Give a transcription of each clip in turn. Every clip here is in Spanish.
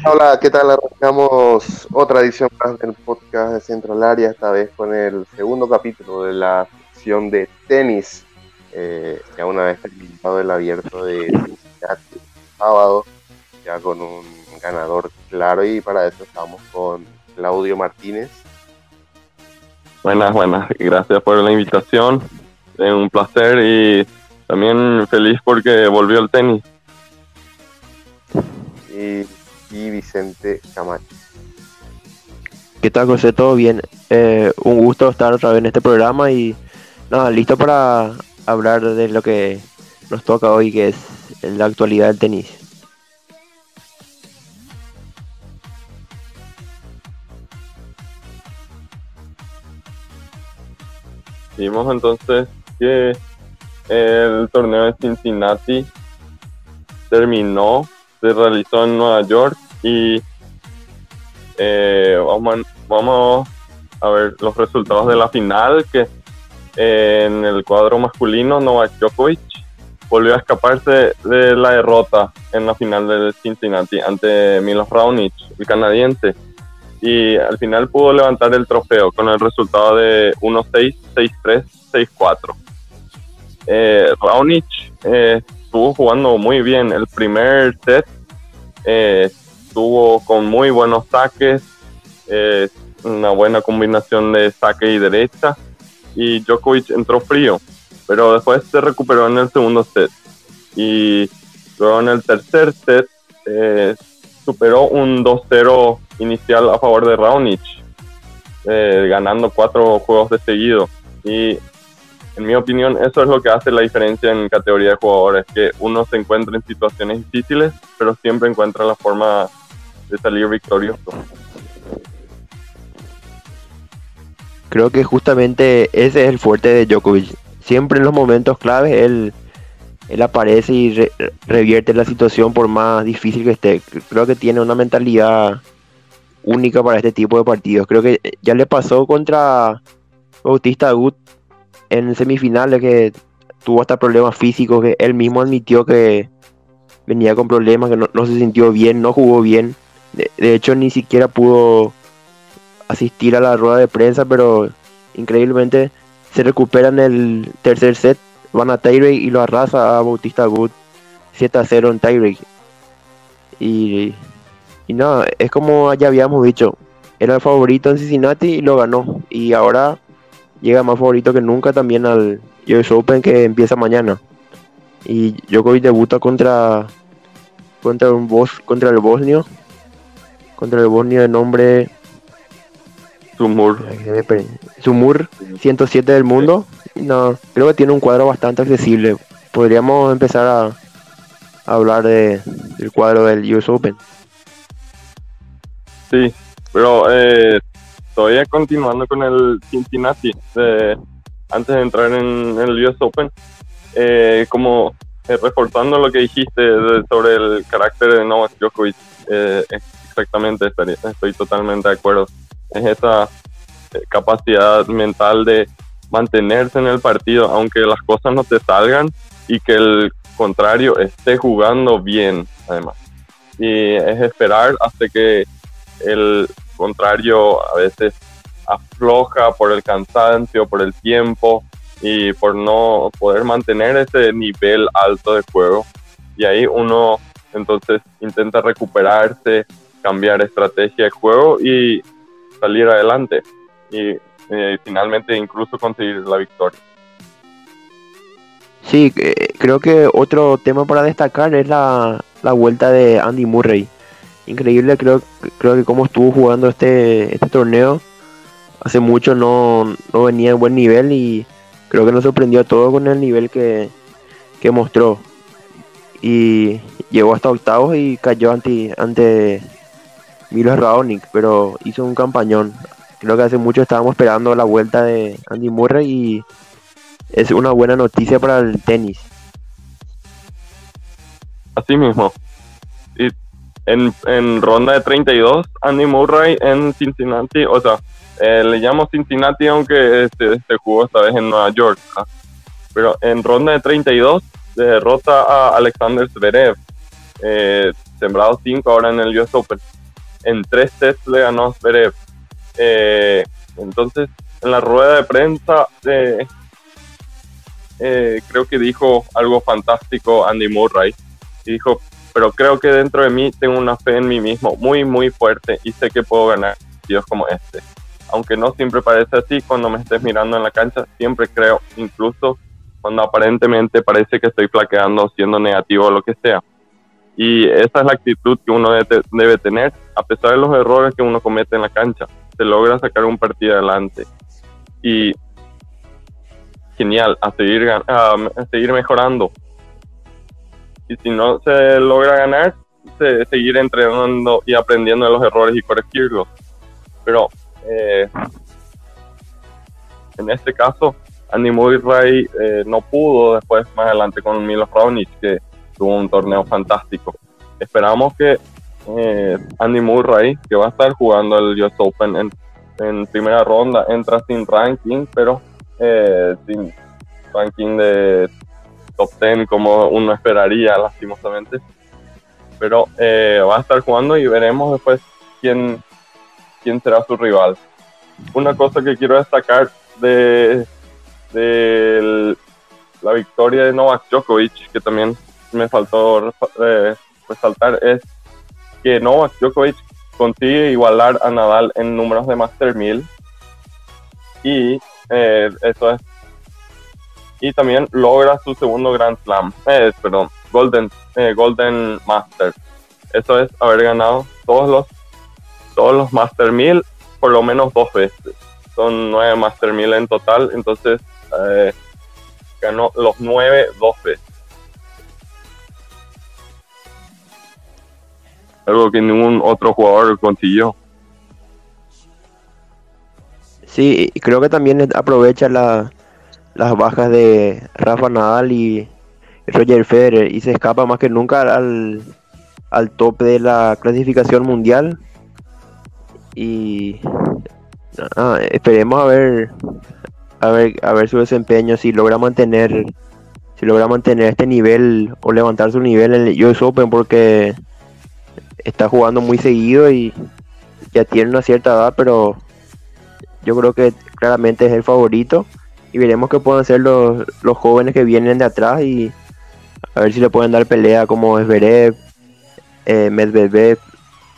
Hola, hola, ¿qué tal? Arrancamos otra edición más del podcast de Central Área, esta vez con el segundo capítulo de la sección de tenis. Eh, ya una vez terminado el abierto de Cincinnati sábado, ya con un ganador claro y para eso estamos con Claudio Martínez. Buenas, buenas, gracias por la invitación, es un placer y también feliz porque volvió el tenis. Y y Vicente Camacho. ¿Qué tal, José? ¿Todo bien? Eh, un gusto estar otra vez en este programa y nada, listo para hablar de lo que nos toca hoy, que es la actualidad del tenis. Vimos entonces que el torneo de Cincinnati terminó se realizó en Nueva York y eh, vamos, a, vamos a ver los resultados de la final que eh, en el cuadro masculino Novak Djokovic volvió a escaparse de la derrota en la final del Cincinnati ante Milos Raonic, el canadiense, y al final pudo levantar el trofeo con el resultado de 1-6, 6-3, 6-4. Eh, Raonic eh, estuvo jugando muy bien. El primer set eh, estuvo con muy buenos saques, eh, una buena combinación de saque y derecha. Y Djokovic entró frío, pero después se recuperó en el segundo set. Y luego en el tercer set eh, superó un 2-0 inicial a favor de Raonic, ganando cuatro juegos de seguido. Y en mi opinión, eso es lo que hace la diferencia en categoría de jugadores, que uno se encuentra en situaciones difíciles, pero siempre encuentra la forma de salir victorioso. Creo que justamente ese es el fuerte de Djokovic. Siempre en los momentos claves él, él aparece y revierte la situación por más difícil que esté. Creo que tiene una mentalidad única para este tipo de partidos. Creo que ya le pasó contra Bautista Agut en semifinales que tuvo hasta problemas físicos, que él mismo admitió que venía con problemas, que no, se sintió bien, no jugó bien. De, hecho, ni siquiera pudo asistir a la rueda de prensa, pero increíblemente se recupera en el tercer set, van a tiebreak y lo arrasa a Bautista Good 7 a 0 en tiebreak. Y, y no, es como ya habíamos dicho, era el favorito en Cincinnati y lo ganó. Y ahora llega más favorito que nunca también al US Open que empieza mañana. Y Djokovic debuta contra contra un bos, contra el bosnio contra el bosnio de nombre Sumur. Sumur 107 del mundo. No, creo que tiene un cuadro bastante accesible. Podríamos empezar a, hablar de, del cuadro del US Open. Sí, pero eh, todavía continuando con el Cincinnati, antes de entrar en, el US Open, eh, como eh, reforzando lo que dijiste sobre el carácter de Novak Djokovic, eh, exactamente, estoy, estoy, totalmente de acuerdo. Es esa capacidad mental de mantenerse en el partido, aunque las cosas no te salgan y que el contrario esté jugando bien, además. Y es esperar hasta que el contrario a veces afloja por el cansancio, por el tiempo y por no poder mantener ese nivel alto de juego. Y ahí uno entonces intenta recuperarse, cambiar estrategia de juego y salir adelante. Y eh, finalmente incluso conseguir la victoria. Sí, creo que otro tema para destacar es la, la vuelta de Andy Murray increíble creo, creo que como estuvo jugando este, este torneo. Hace mucho no, venía en buen nivel y creo que nos sorprendió a todos con el nivel que, mostró. Y llegó hasta octavos y cayó ante, ante Milos Raonic, pero hizo un campañón. Creo que hace mucho estábamos esperando la vuelta de Andy Murray y es una buena noticia para el tenis. Así mismo, en, ronda de 32, Andy Murray en Cincinnati, o sea, eh, le llamo Cincinnati aunque este, se jugó esta vez en Nueva York, pero en ronda de 32 derrota a Alexander Zverev eh, sembrado 5 ahora en el US Open. En tres sets le ganó Zverev. Eh, entonces, en la rueda de prensa, creo que dijo algo fantástico Andy Murray. Y dijo, pero creo que dentro de mí tengo una fe en mí mismo muy, muy fuerte y sé que puedo ganar Dios como este. Aunque no siempre parece así, cuando me estés mirando en la cancha, siempre creo, incluso cuando aparentemente parece que estoy flaqueando, siendo negativo o lo que sea. Y esa es la actitud que uno debe, tener, a pesar de los errores que uno comete en la cancha. Se logra sacar un partido adelante. Y genial, a seguir, a, seguir mejorando. Y si no se logra ganar, seguir entrenando y aprendiendo de los errores y corregirlos. Pero eh, en este caso, Andy Murray eh, no pudo después más adelante con Milos Raonic, que tuvo un torneo fantástico. Esperamos que eh, Andy Murray, que va a estar jugando el US Open en, primera ronda, entra sin ranking, pero sin ranking de top 10 como uno esperaría, lastimosamente. Pero eh, va a estar jugando y veremos después quién, quién será su rival. Una cosa que quiero destacar de, de la victoria de Novak Djokovic, que también me faltó eh, resaltar es que Novak Djokovic consigue igualar a Nadal en números de Master 1000 y eh, eso es y también logra su segundo Grand Slam, eh, perdón, Golden Golden Master. Eso es haber ganado todos los todos los Master 1000 por lo menos dos veces. Son nueve Master 1000 en total, entonces ganó los nueve dos veces. algo que ningún otro jugador consiguió. Sí, creo que también aprovecha las bajas de Rafa Nadal y Roger Federer y se escapa más que nunca al, al top de la clasificación mundial. Y esperemos a ver, a ver a ver su desempeño si logra mantener si logra mantener este nivel o levantar su nivel en el US Open porque está jugando muy seguido y ya tiene una cierta edad, pero yo creo que claramente es el favorito y veremos qué pueden hacer los, los jóvenes que vienen de atrás y a ver si le pueden dar pelea como Esberev, eh, Medvedev,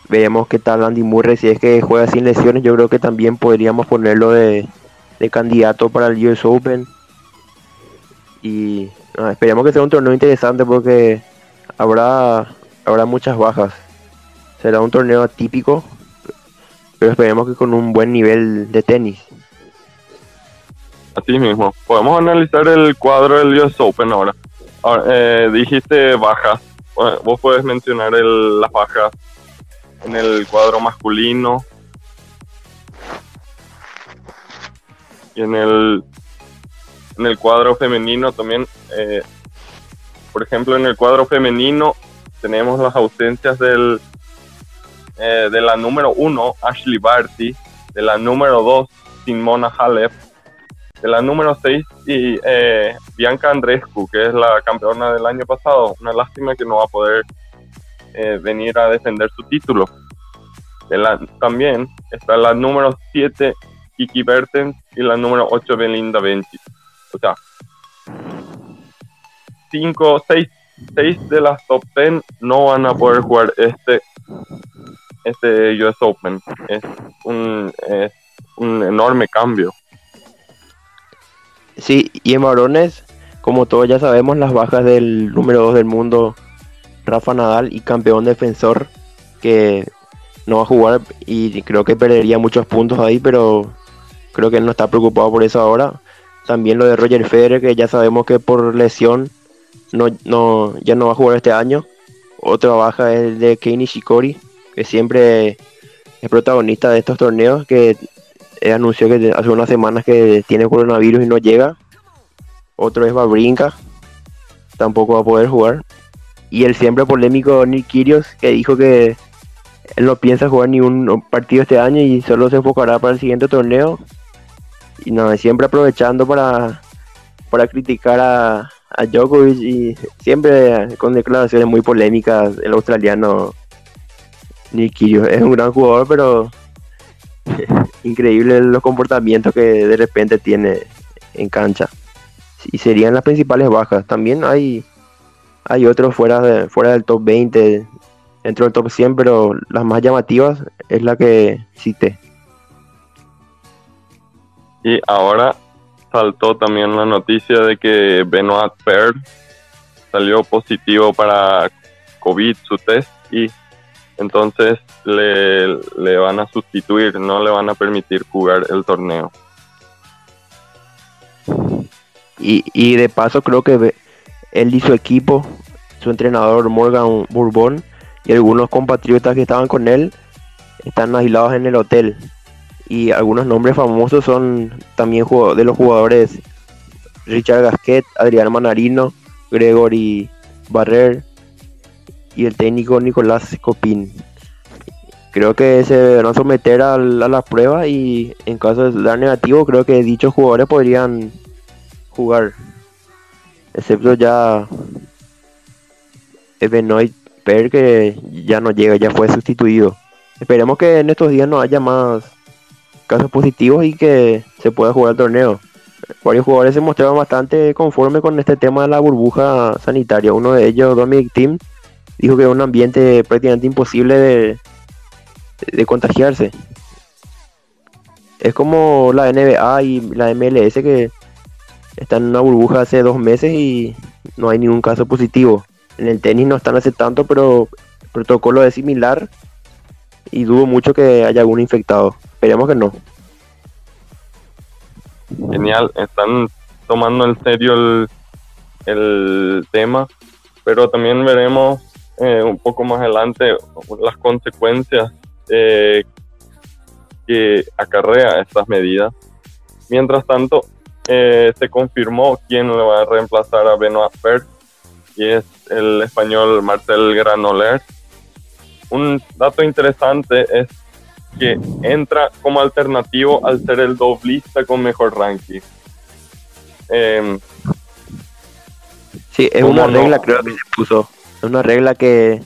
veremos qué tal Andy Murray si es que juega sin lesiones, yo creo que también podríamos ponerlo de, candidato para el US Open. Y esperemos que sea un torneo interesante porque habrá habrá muchas bajas. Será un torneo atípico, pero esperemos que con un buen nivel de tenis. Así mismo. Podemos analizar el cuadro del US Open ahora. Eh, dijiste bajas. Vos puedes mencionar el, las bajas en el cuadro masculino. Y en el, en el cuadro femenino también. Eh, por ejemplo, en el cuadro femenino tenemos las ausencias del eh, de la número uno, Ashley Barty, de la número dos, Simona Halep, la número seis, y eh, Bianca Andrescu, que es la campeona del año pasado. Una lástima que no va a poder eh, venir a defender su título. También está la número 7, Kiki Bertens, y la número 8, Belinda Bencic. O sea, 5, 6 seis de las top 10 no van a poder jugar este este US Open. Es un, un enorme cambio. Sí, y en varones, como todos ya sabemos, las bajas del número 2 del mundo, Rafa Nadal, y campeón defensor, que no va a jugar y creo que perdería muchos puntos ahí, pero creo que él no está preocupado por eso ahora. También lo de Roger Federer, que ya sabemos que por lesión no, no, ya no va a jugar este año. Otra baja es de Kei Shikori, que siempre es protagonista de estos torneos, que anunció que hace unas semanas que tiene coronavirus y no llega. Otro es Babrinka, tampoco va a poder jugar. Y el siempre polémico Nick Kyrgios, que dijo que él no piensa jugar ni un partido este año y solo se enfocará para el siguiente torneo. Y no, siempre aprovechando para, para criticar a, a Djokovic y siempre con declaraciones muy polémicas el australiano Nick. Es un gran jugador, pero increíble los comportamientos que de repente tiene en cancha. Y serían las principales bajas. También hay hay otros fuera de, fuera del top 20, dentro del top 100, pero las más llamativas es la que cité. Y ahora saltó también la noticia de que Benoit Paire salió positivo para COVID su test y entonces le, le, van a sustituir, no le van a permitir jugar el torneo. Y, y de paso creo que él y su equipo, su entrenador Morgan Bourbon y algunos compatriotas que estaban con él están aislados en el hotel y algunos nombres famosos son también de los jugadores Richard Gasquet, Adrián Manarino, Gregory Barrer y el técnico Nicolás Copín. Creo que se a someter a, la prueba y en caso de dar negativo creo que dichos jugadores podrían jugar. Excepto ya Benoit Per que ya no llega, ya fue sustituido. Esperemos que en estos días no haya más casos positivos y que se pueda jugar el torneo. Varios jugadores se mostraron bastante conformes con este tema de la burbuja sanitaria. Uno de ellos, Dominic Team, dijo que era un ambiente prácticamente imposible de, de contagiarse. Es como la NBA y la MLS que están en una burbuja hace dos meses y no hay ningún caso positivo. En el tenis no están hace tanto, pero el protocolo es similar y dudo mucho que haya algún infectado. Esperemos que no. Genial, están tomando en serio el, tema, pero también veremos eh, un poco más adelante las consecuencias eh, que acarrea estas medidas. Mientras tanto, eh, se confirmó quién le va a reemplazar a Benoit Pert y es el español Marcel Granollers. Un dato interesante es que entra como alternativo al ser el doblista con mejor ranking. Em, sí, es una regla creo que se puso. Es una regla que,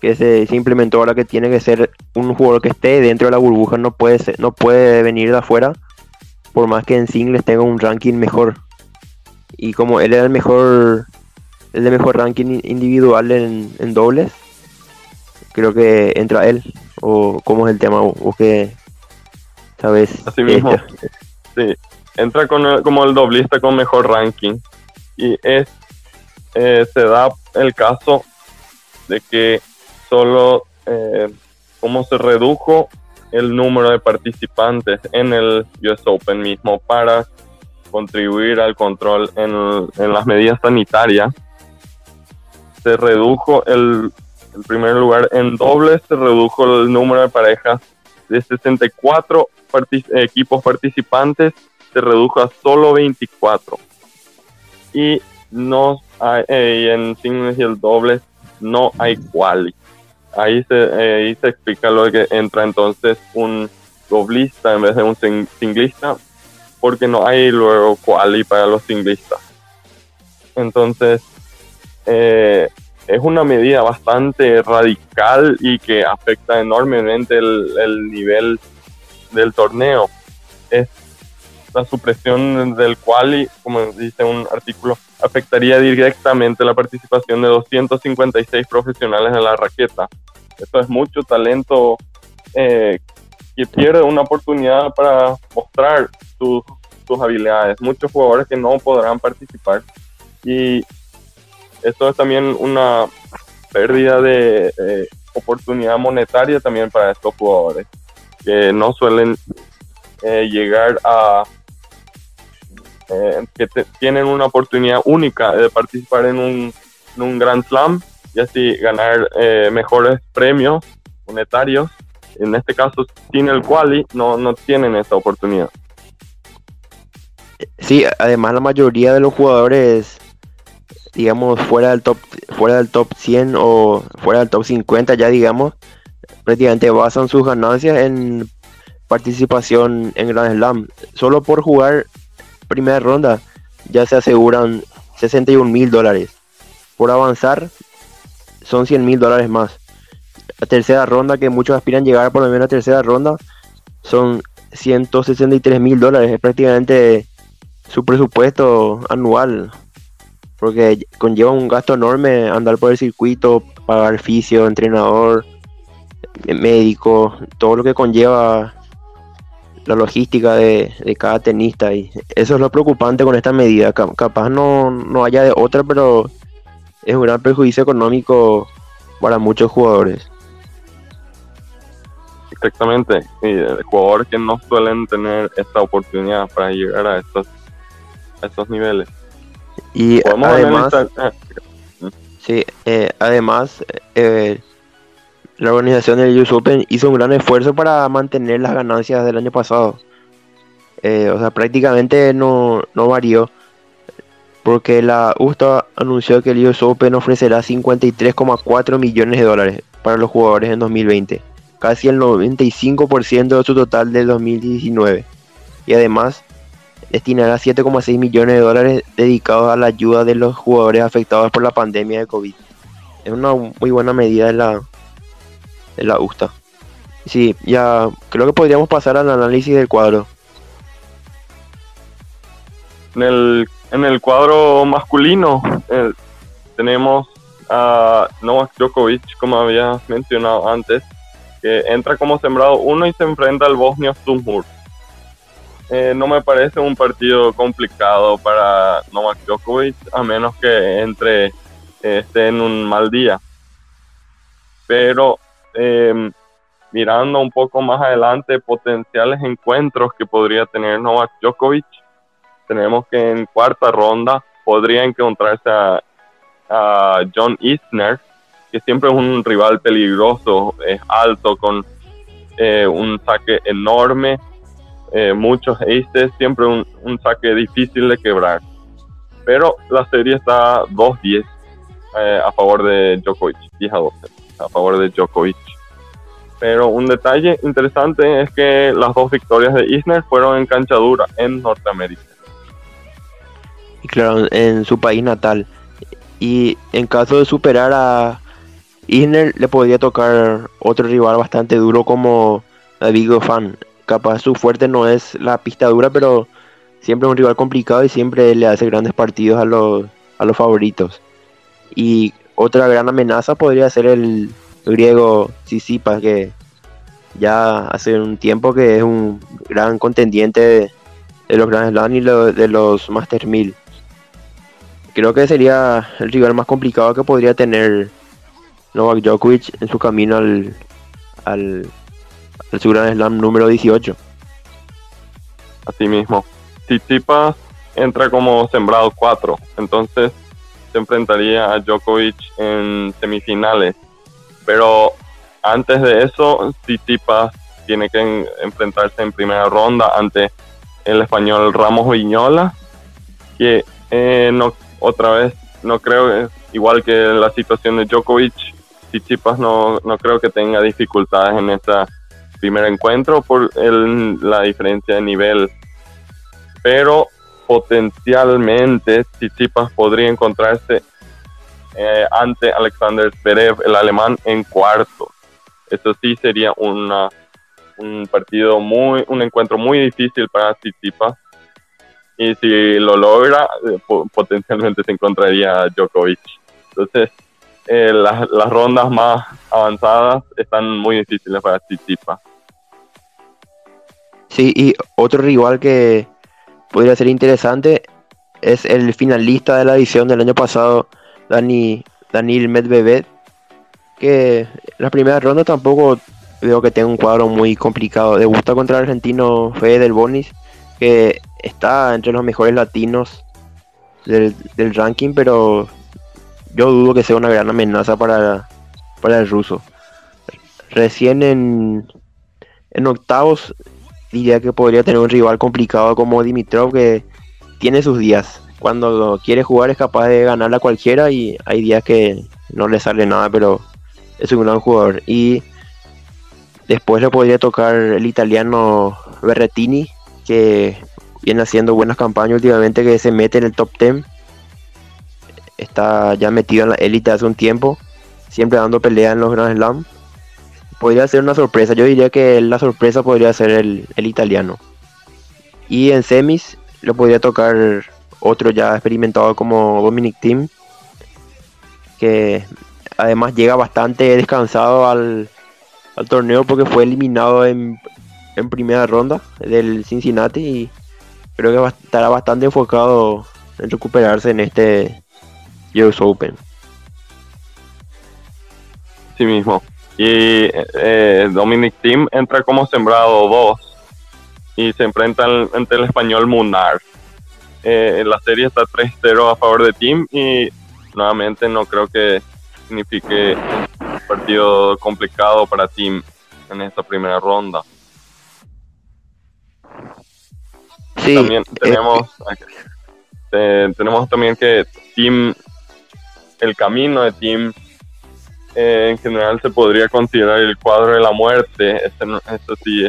que se, implementó ahora que tiene que ser un jugador que esté dentro de la burbuja, no puede, no puede venir de afuera, por más que en singles tenga un ranking mejor. Y como él era el mejor, el de mejor ranking individual en, en dobles, creo que entra él o cómo es el tema o, qué sabes así mismo sí entra con como el doblista con mejor ranking y es eh, se da el caso de que solo eh, como se redujo el número de participantes en el US Open mismo para contribuir al control en, las medidas sanitarias se redujo el primer lugar, en dobles se redujo el número de parejas de 64 equipos participantes, se redujo a solo 24. Y no eh, en singles y el doble no hay quali. Ahí se, eh, ahí se explica lo que entra entonces un doblista en vez de un singlista, porque no hay luego quali para los singlistas. Entonces, eh, es una medida bastante radical y que afecta enormemente el, nivel del torneo. Es la supresión del cual, como dice un artículo, afectaría directamente la participación de 256 profesionales en la raqueta. Esto es mucho talento eh, que pierde una oportunidad para mostrar sus, habilidades. Muchos jugadores que no podrán participar. Y esto es también una pérdida de eh, oportunidad monetaria también para estos jugadores que no suelen eh, llegar a eh, que tienen una oportunidad única de participar en un, en un Grand Slam y así ganar mejores premios monetarios. En este caso, sin el quali, no, no tienen esa oportunidad. Sí, además la mayoría de los jugadores digamos, fuera del top, fuera del top 100 o fuera del top 50 ya digamos, prácticamente basan sus ganancias en participación en Grand Slam. Solo por jugar primera ronda ya se aseguran 61 mil dólares. Por avanzar, son 100 mil dólares más. La tercera ronda, que muchos aspiran llegar por lo menos a tercera ronda, son 163 mil dólares. Es prácticamente su presupuesto anual. Porque conlleva un gasto enorme andar por el circuito, pagar fisio, entrenador, médico, todo lo que conlleva la logística de, cada tenista y eso es lo preocupante con esta medida. Capaz no, no haya de otra, pero es un gran perjuicio económico para muchos jugadores. Exactamente, y jugadores que no suelen tener esta oportunidad para llegar a estos, a estos niveles. Y además, sí, eh, además eh, la organización del US Open hizo un gran esfuerzo para mantener las ganancias del año pasado. Eh, o sea, prácticamente no, no varió. Porque la USTA anunció que el US Open ofrecerá 53,4 millones de dólares para los jugadores en 2020. Casi el 95% de su total del 2019. Y además destinará 7,6 millones de dólares dedicados a la ayuda de los jugadores afectados por la pandemia de COVID. Es una muy buena medida de la, la USTA. Sí, ya creo que podríamos pasar al análisis del cuadro. En el, en el cuadro masculino eh, tenemos a Novak Djokovic, como había mencionado antes, que entra como sembrado uno y se enfrenta al Bosnia Stumhur. Eh, no me parece un partido complicado para Novak Djokovic, a menos que entre esté en un mal día. Pero eh, mirando un poco más adelante potenciales encuentros que podría tener Novak Djokovic, tenemos que en cuarta ronda podría encontrarse a, John Isner, que siempre es un rival peligroso, es alto, con eh, un saque enorme, eh, muchos aces, siempre un, saque difícil de quebrar. Pero la serie está 2-10 eh, a favor de Djokovic, 10 a 12 a favor de Djokovic. Pero un detalle interesante es que las dos victorias de Isner fueron en cancha dura en Norteamérica. Y claro, en su país natal. Y en caso de superar a Isner, le podría tocar otro rival bastante duro como David Goffin. Capaz su fuerte no es la pista dura, pero siempre es un rival complicado y siempre le hace grandes partidos a los, a los favoritos. Y otra gran amenaza podría ser el griego Tsitsipas, que ya hace un tiempo que es un gran contendiente de, los Grand Slam y de los Master 1000. Creo que sería el rival más complicado que podría tener Novak Djokovic en su camino al, al, su Grand Slam número 18. Así mismo. Tsitsipas entra como sembrado 4, entonces enfrentaría a Djokovic en semifinales. Pero antes de eso, Tsitsipas tiene que enfrentarse en primera ronda ante el español Ramos Viñola, que eh, no, otra vez no creo, igual que la situación de Djokovic, Tsitsipas no, no creo que tenga dificultades en este primer encuentro por la diferencia de nivel. Pero potencialmente Tsitsipas podría encontrarse eh, ante Alexander Zverev, el alemán, en cuarto. Eso sí sería una, un partido muy, un encuentro muy difícil para Tsitsipas. Y si lo logra, eh, potencialmente se encontraría Djokovic. Entonces, eh, las, las rondas más avanzadas están muy difíciles para Tsitsipas. Sí, y otro rival que podría ser interesante es el finalista de la edición del año pasado, Dani, Daniel Medvedev, que la primera ronda tampoco veo que tenga un cuadro muy complicado. Debuta contra el argentino Fede del Bonis, que está entre los mejores latinos del, ranking, pero yo dudo que sea una gran amenaza para, para el ruso. Recién en, en octavos diría que podría tener un rival complicado como Dimitrov que tiene sus días. Cuando quiere jugar es capaz de ganar a cualquiera y hay días que no le sale nada, pero es un gran jugador. Y después le podría tocar el italiano Berretini, que viene haciendo buenas campañas últimamente, que se mete en el top 10. está ya metido en la élite hace un tiempo, siempre dando pelea en los Grand Slam. Podría ser una sorpresa, yo diría que la sorpresa podría ser el, el italiano. Y en semis lo podría tocar otro ya experimentado como Dominic Team, que además llega bastante descansado al, al torneo porque fue eliminado en, en, primera ronda del Cincinnati y creo que estará bastante enfocado en recuperarse en este US Open. Sí mismo. Y eh, Dominic Team entra como sembrado 2 y se enfrenta ante el español Munar. Eh, la serie está 3-0 a favor de Team y nuevamente no creo que signifique un partido complicado para Team en esta primera ronda. Sí, también tenemos, eh, tenemos también que Team, el camino de Team eh, en general se podría considerar el cuadro de la muerte. Eso, sí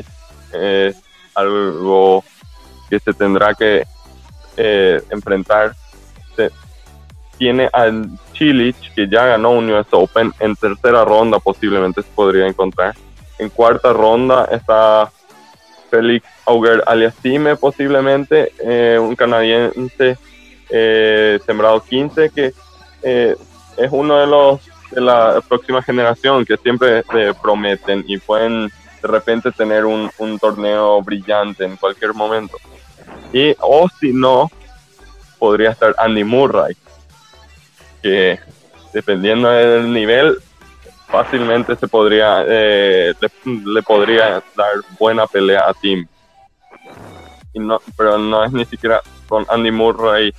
es algo que se tendrá que eh, enfrentar. tiene a Chilich, que ya ganó un US Open. En tercera ronda posiblemente se podría encontrar. En cuarta ronda está Félix Auger Aliasime, posiblemente, eh, un canadiense eh, sembrado 15, que es uno de los de la próxima generación que siempre prometen y pueden de repente tener un, un torneo brillante en cualquier momento. O si no, podría estar Andy Murray, que dependiendo del nivel, fácilmente se podría, eh, le, podría dar buena pelea a Team. Y no, pero no es ni siquiera con Andy Murray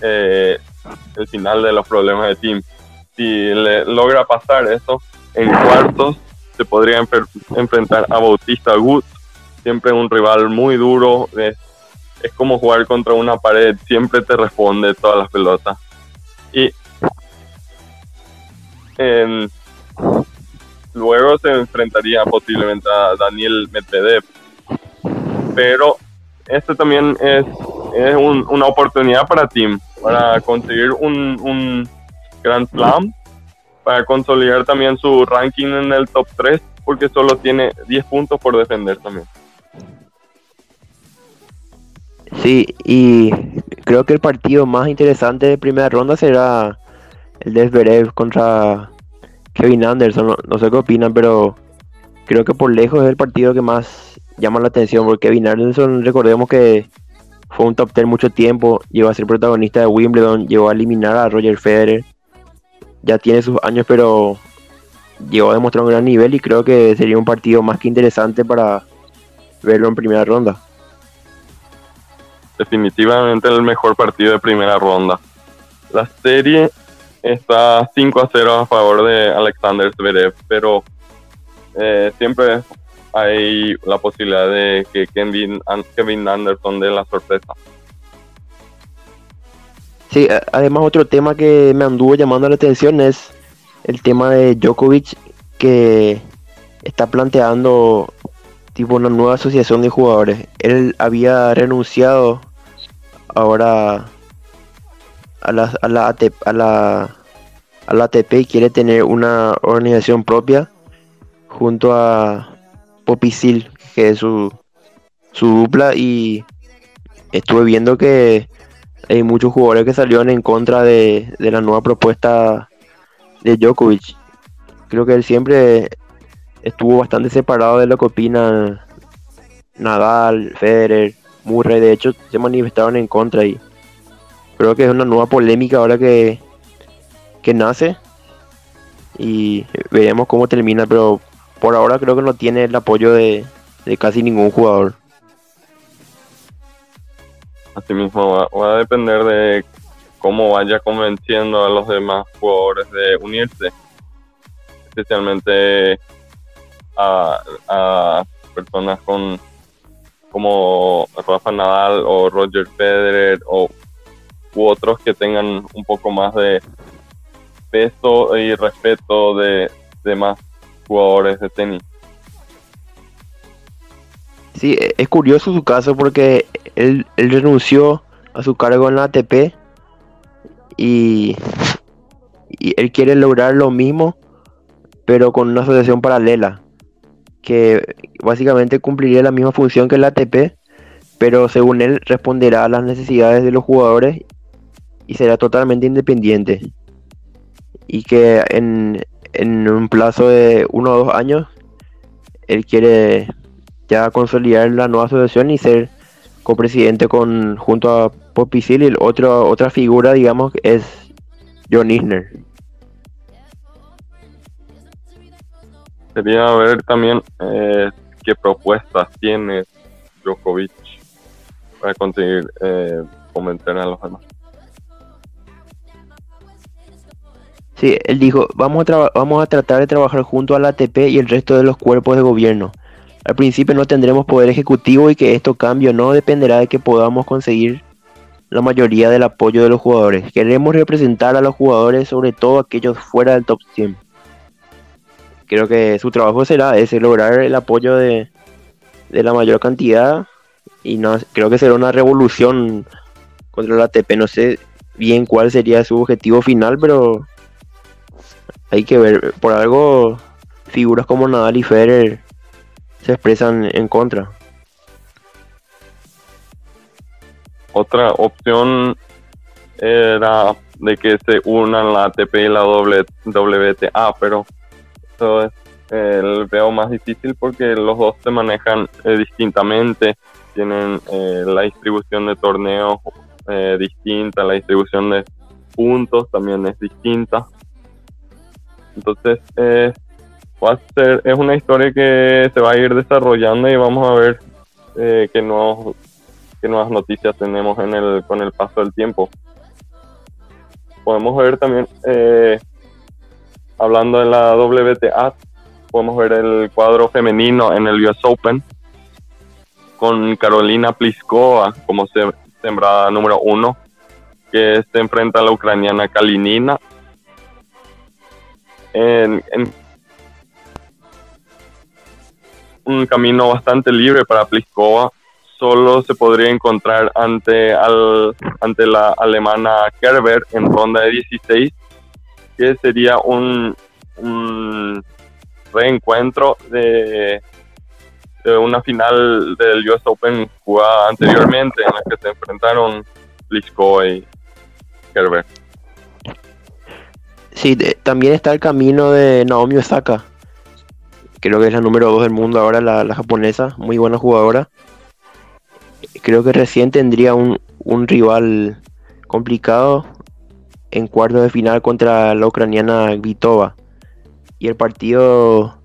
eh, el final de los problemas de Team. Si le logra pasar eso, en cuartos se podría enfrentar a Bautista Good, siempre un rival muy duro, es como jugar contra una pared, siempre te responde todas las pelotas. Y luego se enfrentaría posiblemente a Daniel Medvedev, pero este también es, es una oportunidad para Team, para conseguir un, un Grand Slam para consolidar también su ranking en el top 3 porque solo tiene 10 puntos por defender también. Sí, y creo que el partido más interesante de primera ronda será el de Zverev contra Kevin Anderson. No, sé qué opinan, pero creo que por lejos es el partido que más llama la atención porque Kevin Anderson, recordemos que fue un top 10 mucho tiempo, llegó a ser protagonista de Wimbledon, llegó a eliminar a Roger Federer ya tiene sus años, pero llegó a demostrar un gran nivel y creo que sería un partido más que interesante para verlo en primera ronda. Definitivamente el mejor partido de primera ronda. La serie está 5 a 0 a favor de Alexander Zverev, pero eh, siempre hay la posibilidad de que Kevin, Anderson dé la sorpresa. Sí, además otro tema que me anduvo llamando la atención es el tema de Djokovic que está planteando tipo una nueva asociación de jugadores. Él había renunciado ahora a la, a la, ATP, a la, a la ATP quiere tener una organización propia junto a Popisil, que es su, su dupla y estuve viendo que hay muchos jugadores que salieron en contra de, la nueva propuesta de Djokovic. Creo que él siempre estuvo bastante separado de lo que opina Nadal, Federer, Murray. De hecho, se manifestaron en contra y creo que es una nueva polémica ahora que, que nace y veremos cómo termina, pero por ahora creo que no tiene el apoyo de, de casi ningún jugador. Asimismo, va, a depender de cómo vaya convenciendo a los demás jugadores de unirse, especialmente a, personas con como Rafa Nadal o Roger Federer o u otros que tengan un poco más de peso y respeto de demás jugadores de tenis. Sí, e, es curioso su caso porque él, renunció a su cargo en la ATP y y él quiere lograr lo mismo, pero con una asociación paralela, que básicamente cumpliría la misma función que el ATP, pero según él responderá a las necesidades de los jugadores y será totalmente independiente. Y que en, en un plazo de uno o dos años, él quiere ya consolidar la nueva asociación y ser copresidente con junto a Popisil y otro, otra figura, digamos, es John Isner. Quería ver también eh, qué propuestas tiene Djokovic para conseguir eh, a los demás. Sí, él dijo, vamos a, vamos a tratar de trabajar junto al ATP y el resto de los cuerpos de gobierno. Al principio no tendremos poder ejecutivo y que esto cambie no dependerá de que podamos conseguir la mayoría del apoyo de los jugadores. Queremos representar a los jugadores, sobre todo aquellos fuera del top 100. Creo que su trabajo será ese, lograr el apoyo de, la mayor cantidad y no creo que será una revolución contra la ATP. No sé bien cuál sería su objetivo final, pero hay que ver. Por algo, figuras como Nadal y Federer se expresan en contra. Otra opción era de que se unan la ATP y la WTA, pero eso es el veo más difícil porque los dos se manejan eh, distintamente, tienen eh, la distribución de torneos eh, distinta, la distribución de puntos también es distinta. Entonces, va a ser, es una historia que se va a ir desarrollando y vamos a ver qué nuevos qué nuevas noticias tenemos en el, con el paso del tiempo. Podemos ver también, hablando de la WTA, podemos ver el cuadro femenino en el US Open con Carolina Pliskova como sembrada número uno, que se enfrenta a la ucraniana Kalinina. en, un camino bastante libre para Pliskova solo se podría encontrar ante, al, ante la alemana Kerber en ronda de 16, sería un, reencuentro de, una final del US Open jugada anteriormente en la que se enfrentaron Pliskova y Kerber. Sí, también está el camino de Naomi Osaka. Creo que es la número 2 del mundo ahora, la, la japonesa, muy buena jugadora creo que recién tendría un, rival complicado en cuarto de final contra la ucraniana Vitova. Y el partido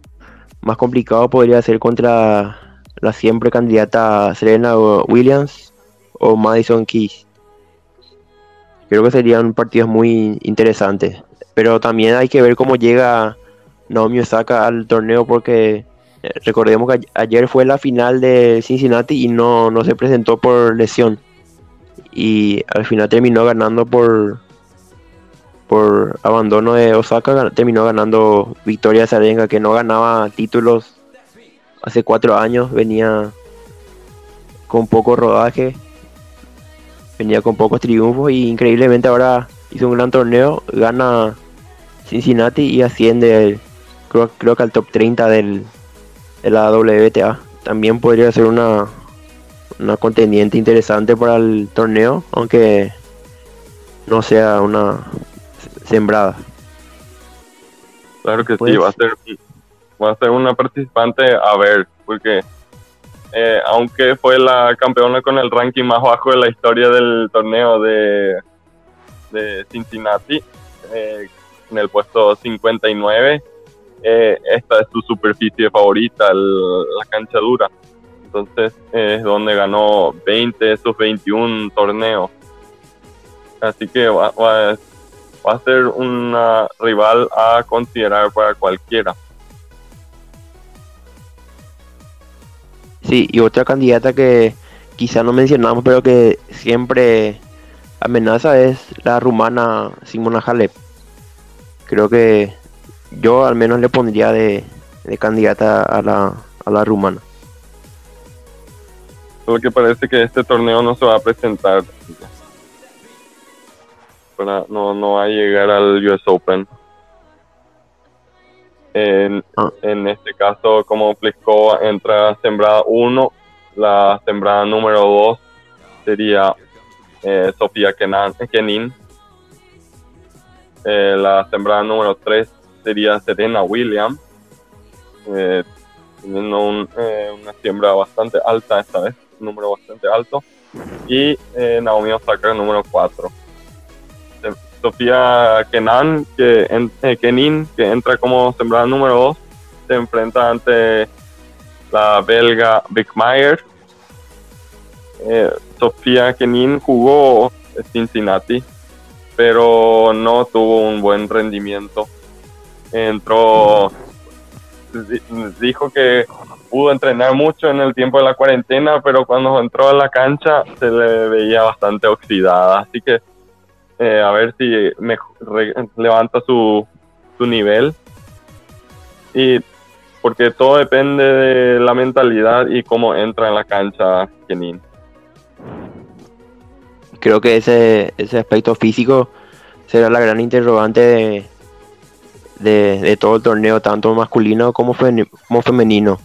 más complicado podría ser contra la siempre candidata Serena Williams o Madison Keys. Creo que serían partidos muy interesantes. Pero también hay que ver cómo llega Naomi Osaka al torneo porque recordemos que ayer fue la final de Cincinnati y no, no se presentó por lesión. Y al final terminó ganando por por abandono de Osaka, terminó ganando Victoria Zarenga, que no ganaba títulos hace cuatro años, venía con poco rodaje, venía con pocos triunfos y increíblemente ahora hizo un gran torneo, gana Cincinnati y asciende creo, creo que al top 30 del, de la WTA. También podría ser una, una contendiente interesante para el torneo, aunque no sea una sembrada. Claro que sí, pues va a ser va a ser una participante a ver, porque eh, aunque fue la campeona con el ranking más bajo de la historia del torneo de, de Cincinnati, eh, en el puesto 59, eh, esta es su superficie favorita, la cancha dura. Entonces es donde ganó 20 de esos 21 torneos. Así que va, a ser una rival a considerar para cualquiera. Sí, y otra candidata que quizá no mencionamos, pero que siempre amenaza es la rumana Simona Halep. Creo que yo al menos le pondría de, candidata a la, a la rumana. Solo que parece que este torneo no se va a presentar. Para no, no va a llegar al US Open. En, Ah. en este caso, como explicó, entra sembrada 1, la sembrada número 2 sería eh, Sofía Kenan- Kenin, Eh, la sembrada número 3 sería Serena Williams, eh, teniendo un, eh, una siembra bastante alta esta vez, un número bastante alto, y eh, Naomi Osaka número 4. Sofía Kenan, que eh, Kenin, que entra como sembrada número 2, se enfrenta ante la belga Vic Meyer. Eh, Sofía Kenin jugó Cincinnati, pero no tuvo un buen rendimiento. Entró, di- dijo que pudo entrenar mucho en el tiempo de la cuarentena, pero cuando entró a la cancha se le veía bastante oxidada. Así que eh, a ver si levanta su, su nivel. Y porque todo depende de la mentalidad y cómo entra en la cancha Kenin. Creo que ese, ese aspecto físico será la gran interrogante de, de, todo el torneo, tanto masculino como, como femenino.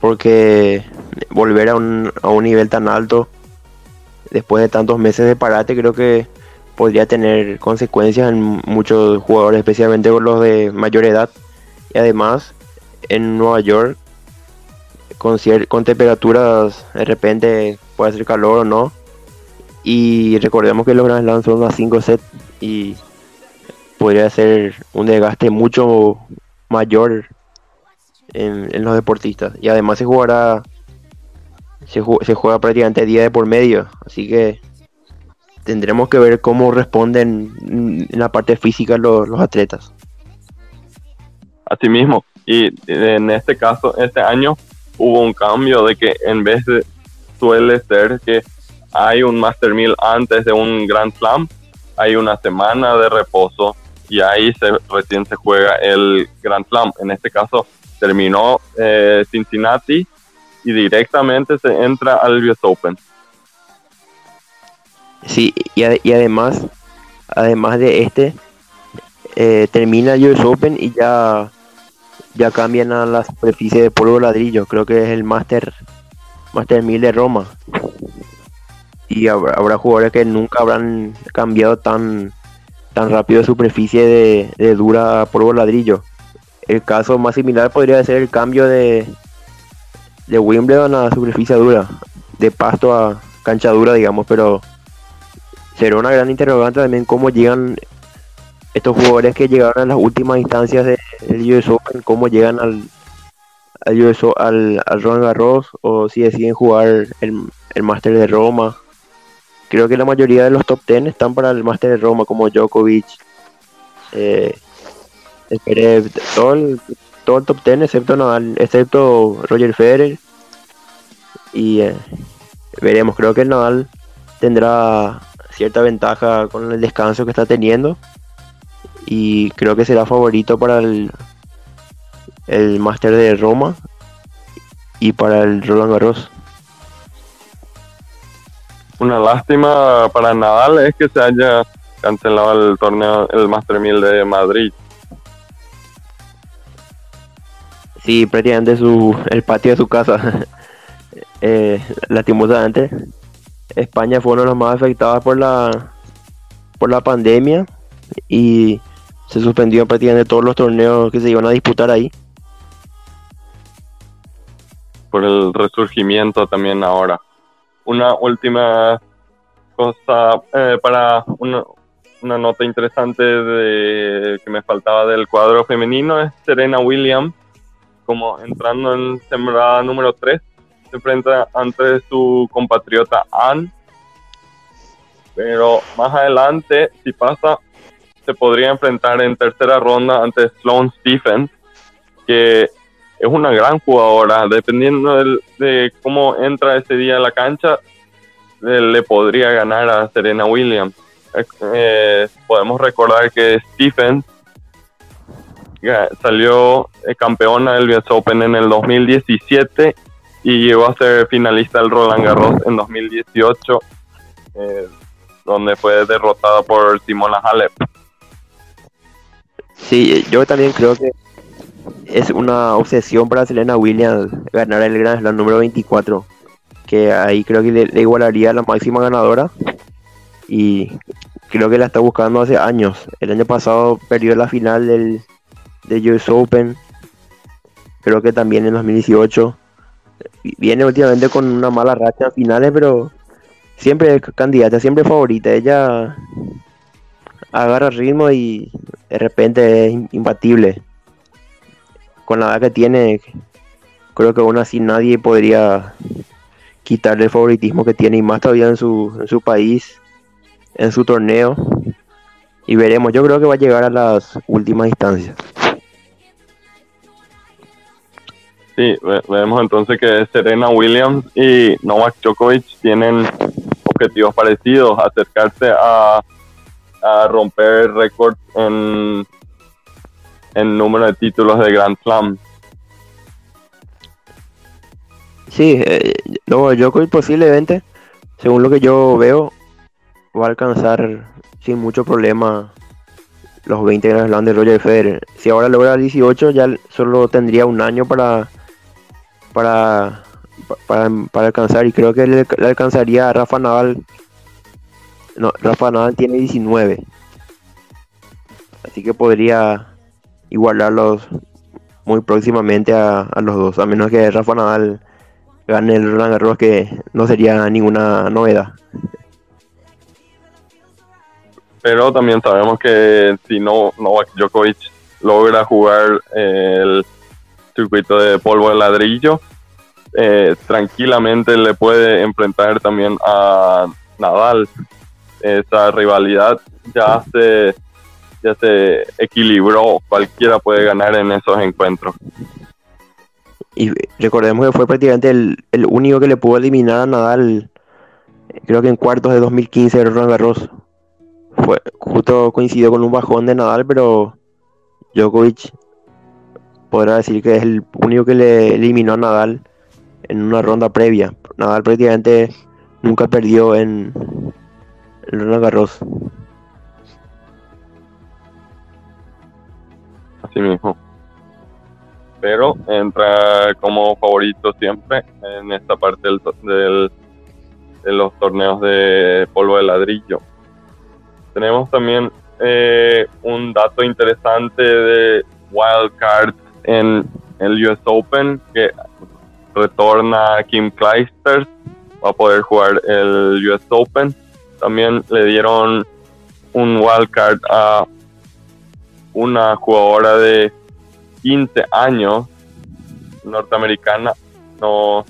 Porque volver a un, a un nivel tan alto después de tantos meses de parate creo que podría tener consecuencias en muchos jugadores, especialmente los de mayor edad. Y además, en Nueva York, con, temperaturas de repente puede hacer calor o no. Y recordemos que los Grand Slam son a 5 sets y podría ser un desgaste mucho mayor en los deportistas. Y además se jugará, se, ju- se juega prácticamente día de por medio. Así que tendremos que ver cómo responden en la parte física los, los atletas. Así mismo. Y en este caso, este año hubo un cambio de que en vez de suele ser que hay un Master 1000 antes de un Grand Slam, hay una semana de reposo y ahí se, recién se juega el Grand Slam. En este caso terminó eh, Cincinnati y directamente se entra al US Open. Sí, y, y además, además de este, eh, termina el US Open y ya, ya cambian a la superficie de polvo ladrillo. Creo que es el Master, Master 1000 de Roma. Y habrá, jugadores que nunca habrán cambiado tan, tan rápido de superficie de, de dura polvo ladrillo. El caso más similar podría ser el cambio de, de Wimbledon a superficie dura, de pasto a cancha dura, digamos, pero será una gran interrogante también cómo llegan estos jugadores que llegaron a las últimas instancias de- del US Open, cómo llegan al al, US al, al Roland Garros o si deciden jugar el, el Master de Roma. Creo que la mayoría de los top 10 están para el Master de Roma, como Djokovic, eh, todo el, todo el top 10 excepto Nadal, excepto Roger Federer. Y eh, veremos, creo que Nadal tendrá cierta ventaja con el descanso que está teniendo y creo que será favorito para el el Master de Roma y para el Roland Garros. Una lástima para Nadal es que se haya cancelado el torneo, el Master 1000 de Madrid. Sí, prácticamente su el patio de su casa. eh, lastimosamente, España fue uno de los más afectados por la por la pandemia y se suspendió prácticamente todos los torneos que se iban a disputar ahí. por el resurgimiento también ahora. Una última cosa eh, para una, una nota interesante de, que me faltaba del cuadro femenino es Serena Williams, entrando en temporada número 3, se enfrenta ante su compatriota Anne, pero más adelante, si pasa, se podría enfrentar en tercera ronda ante Sloane Stephens, que es una gran jugadora, dependiendo de cómo entra ese día a la cancha, le, podría ganar a Serena Williams. Eh, eh, podemos recordar que Stephens salió eh, campeona del US Open en el 2017 y llegó a ser finalista del Roland Garros en 2018. Eh, donde fue derrotada por Simona Halep. Sí, yo también creo que es una obsesión para Selena Williams ganar el Grand Slam número 24, que ahí creo que le, igualaría a la máxima ganadora y creo que la está buscando hace años. El año pasado perdió la final del, de US Open, creo que también en 2018. Viene últimamente con una mala racha en finales, pero siempre candidata, siempre favorita. Ella agarra ritmo y de repente es imbatible. Con la edad que tiene, creo que aún así nadie podría quitarle el favoritismo que tiene y más todavía en su, en su país, en su torneo. Y veremos, yo creo que va a llegar a las últimas instancias. Sí, vemos entonces que Serena Williams y Novak Djokovic tienen objetivos parecidos, acercarse a a romper récord en, en número de títulos de Grand Slam. Sí, eh, no, Djokovic posiblemente, según lo que yo veo, va a alcanzar sin mucho problema los 20 Grand Slam de Roger Federer. Si ahora logra 18, ya solo tendría un año para para, para, alcanzar y creo que le, le alcanzaría a Rafa Nadal no, Rafa Nadal tiene 19. Así que podría igualarlos muy próximamente a, los dos. A menos que Rafa Nadal gane el Roland Garros, que no sería ninguna novedad. Pero también sabemos que si no Novak Djokovic logra jugar el circuito de polvo de ladrillo, eh, tranquilamente le puede enfrentar también a Nadal esa rivalidad ya se, ya se equilibró, cualquiera puede ganar en esos encuentros. Y recordemos que fue prácticamente el, único que le pudo eliminar a Nadal, creo que en cuartos de 2015 de Roland Garros. Fue, justo coincidió con un bajón de Nadal, pero Djokovic podrá decir que es el único que le eliminó a Nadal en una ronda previa. Nadal prácticamente nunca perdió en, el Roland Garros. Así mismo. Pero entra como favorito siempre en esta parte del, de los torneos de polvo de ladrillo. Tenemos también eh, un dato interesante de wildcard en el US Open que retorna Kim Clijsters va a poder jugar el US Open también le dieron un wildcard a una jugadora de 15 años norteamericana. No,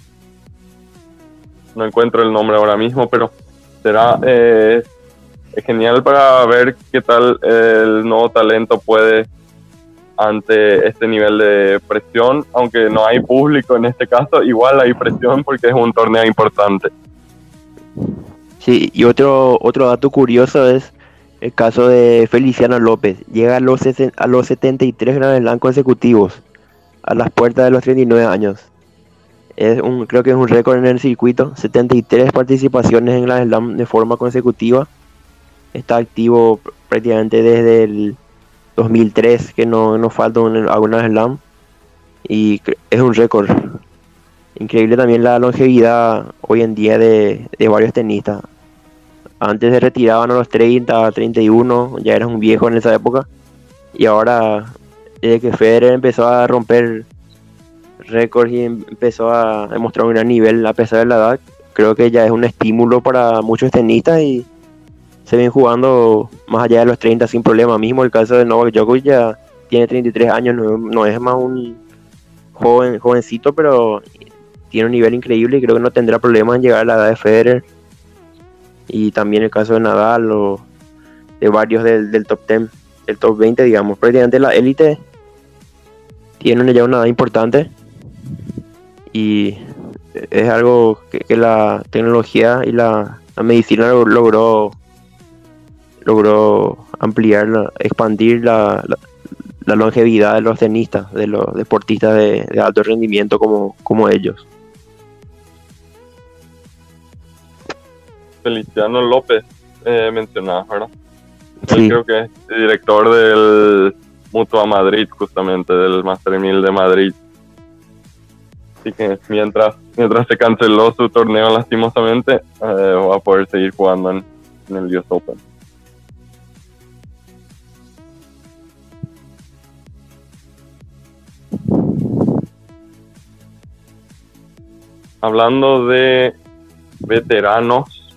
no encuentro el nombre ahora mismo, pero será eh, genial para ver qué tal el nuevo talento puede ante este nivel de presión, aunque no hay público en este caso, igual hay presión porque es un torneo importante. Sí, y otro, otro dato curioso es el caso de Feliciano López. Llega a los, a los 73 Grand Slam consecutivos, a las puertas de los 39 años. Es un, creo que es un récord en el circuito. 73 participaciones en Grand Slam de forma consecutiva. Está activo prácticamente desde el 2003, que no nos falta un, alguna Slam. Y es un récord. Increíble también la longevidad hoy en día de, de varios tenistas. Antes se retiraban a los 30, 31, ya eras un viejo en esa época. Y ahora, desde que Federer empezó a romper récords y empezó a demostrar un gran nivel a pesar de la edad, creo que ya es un estímulo para muchos tenistas y se ven jugando más allá de los 30 sin problema. Mismo el caso de Novak Djokovic ya tiene 33 años, no, es más un joven, jovencito, pero tiene un nivel increíble y creo que no tendrá problema en llegar a la edad de Federer y también el caso de Nadal o de varios del, top 10, el top 20, digamos. Prácticamente la élite tiene ya una edad importante y es algo que, la tecnología y la, medicina logró logró ampliar, expandir la, la, longevidad de los tenistas, de los deportistas de, de alto rendimiento como, como ellos. Feliciano López eh, mencionabas, ¿verdad? Sí. creo que es director del Mutua Madrid, justamente, del Master 1000 de Madrid. Así que mientras, mientras se canceló su torneo lastimosamente, eh, va a poder seguir jugando en, el US Open. Hablando de veteranos,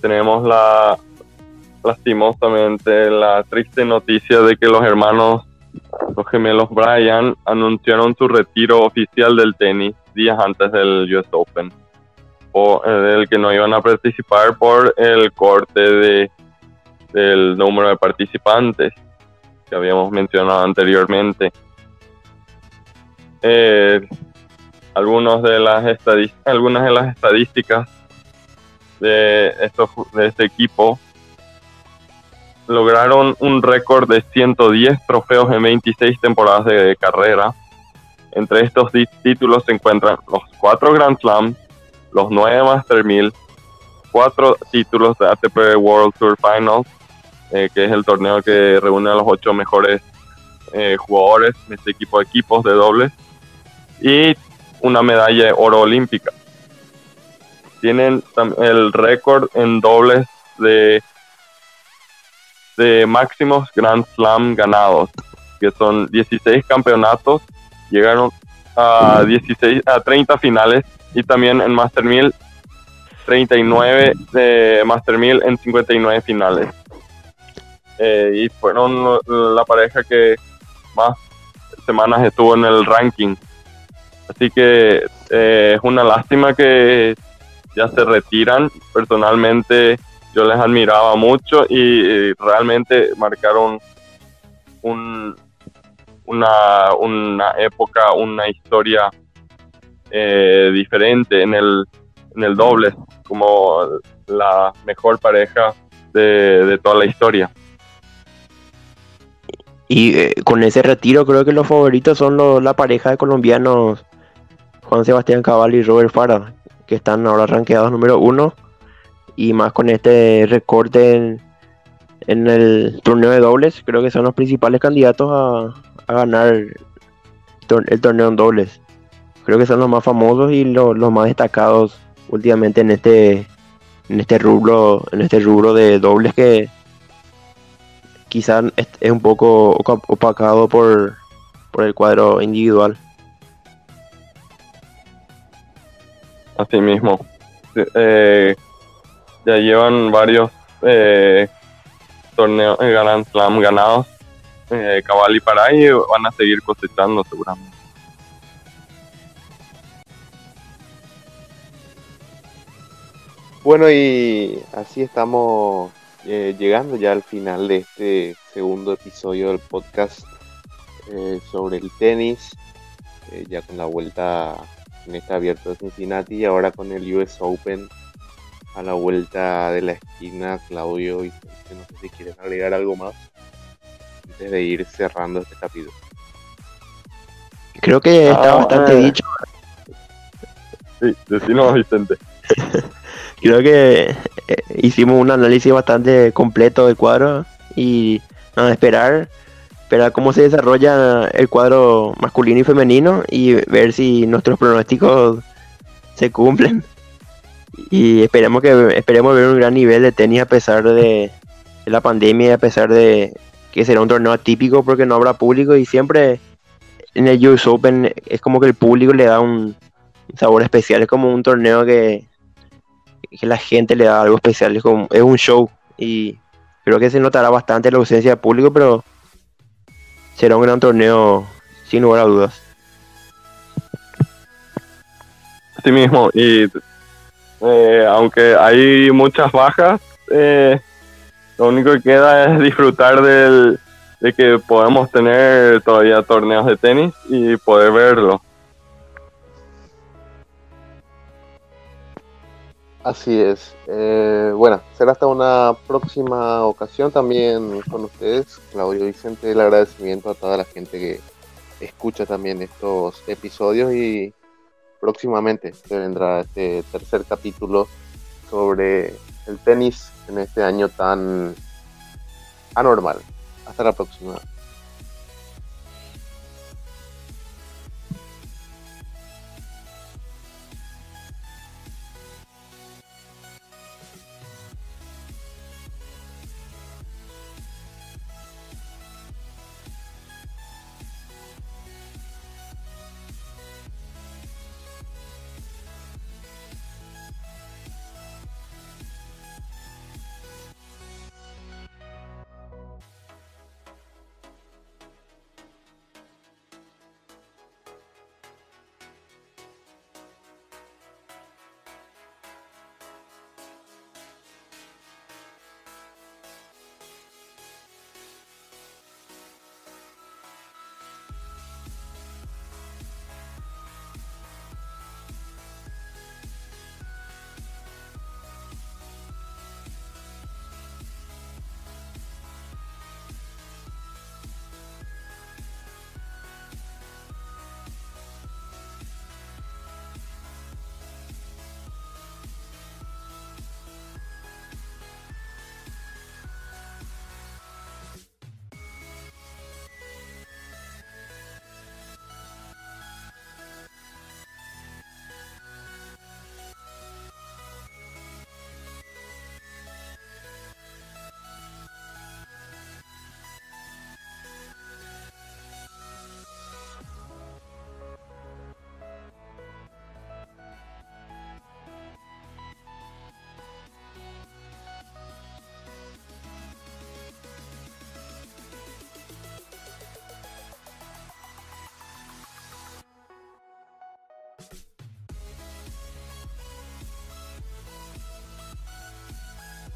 tenemos la lastimosamente la triste noticia de que los hermanos, los gemelos Bryan, anunciaron su retiro oficial del tenis días antes del US Open, o eh, del que no iban a participar por el corte de, del número de participantes que habíamos mencionado anteriormente. Eh, algunos de las algunas de las estadísticas de, estos, de este equipo lograron un récord de 110 trofeos en 26 temporadas de carrera. Entre estos títulos se encuentran los cuatro Grand Slam, los nueve Master 1000, cuatro títulos de ATP World Tour Finals, eh, que es el torneo que reúne a los ocho mejores eh, jugadores de este equipo de equipos de dobles, y una medalla de oro olímpica. Tienen el récord en dobles de de máximos Grand Slam ganados, que son 16 campeonatos, llegaron a 16 a 30 finales y también en Master 1000 39 de Master 1000 en 59 finales. Eh, y fueron la pareja que más semanas estuvo en el ranking. Así que eh, es una lástima que ya se retiran. Personalmente yo les admiraba mucho y, realmente marcaron un, una, una época, una historia eh, diferente en el, en el doble, como la mejor pareja de, toda la historia. Y eh, con ese retiro creo que los favoritos son la pareja de colombianos Juan Sebastián Cabal y Robert Fara, que están ahora rankeados número uno y más con este recorte en, el torneo de dobles, creo que son los principales candidatos a, ganar el torneo en dobles. Creo que son los más famosos y los, más destacados últimamente en este en este rubro en este rubro de dobles que quizás es un poco opacado por, por el cuadro individual. Así mismo. Eh, ya llevan varios eh, torneos de Grand Slam ganados. Eh, Cabal y Paray van a seguir cosechando seguramente. Bueno, y así estamos eh, llegando ya al final de este segundo episodio del podcast eh, sobre el tenis, ya con la vuelta en este abierto de Cincinnati y ahora con el US Open a la vuelta de la esquina, Claudio y no sé si quieren agregar algo más antes de ir cerrando este capítulo. Creo que está ah, bastante eh. dicho. Sí, decimos Vicente. Creo que eh, hicimos un análisis bastante completo del cuadro y nada, esperar, esperar cómo se desarrolla el cuadro masculino y femenino y ver si nuestros pronósticos se cumplen. Y esperemos que esperemos ver un gran nivel de tenis a pesar de, la pandemia y a pesar de que será un torneo atípico porque no habrá público y siempre en el US Open es como que el público le da un sabor especial, es como un torneo que, que la gente le da algo especial, es, como, es un show y creo que se notará bastante la ausencia de público, pero será un gran torneo sin lugar a dudas. Sí mismo, y eh, aunque hay muchas bajas, eh, lo único que queda es disfrutar del, de que podemos tener todavía torneos de tenis y poder verlo. Así es. Eh, bueno, será hasta una próxima ocasión también con ustedes, Claudio Vicente. El agradecimiento a toda la gente que escucha también estos episodios y próximamente se vendrá este tercer capítulo sobre el tenis en este año tan anormal. Hasta la próxima.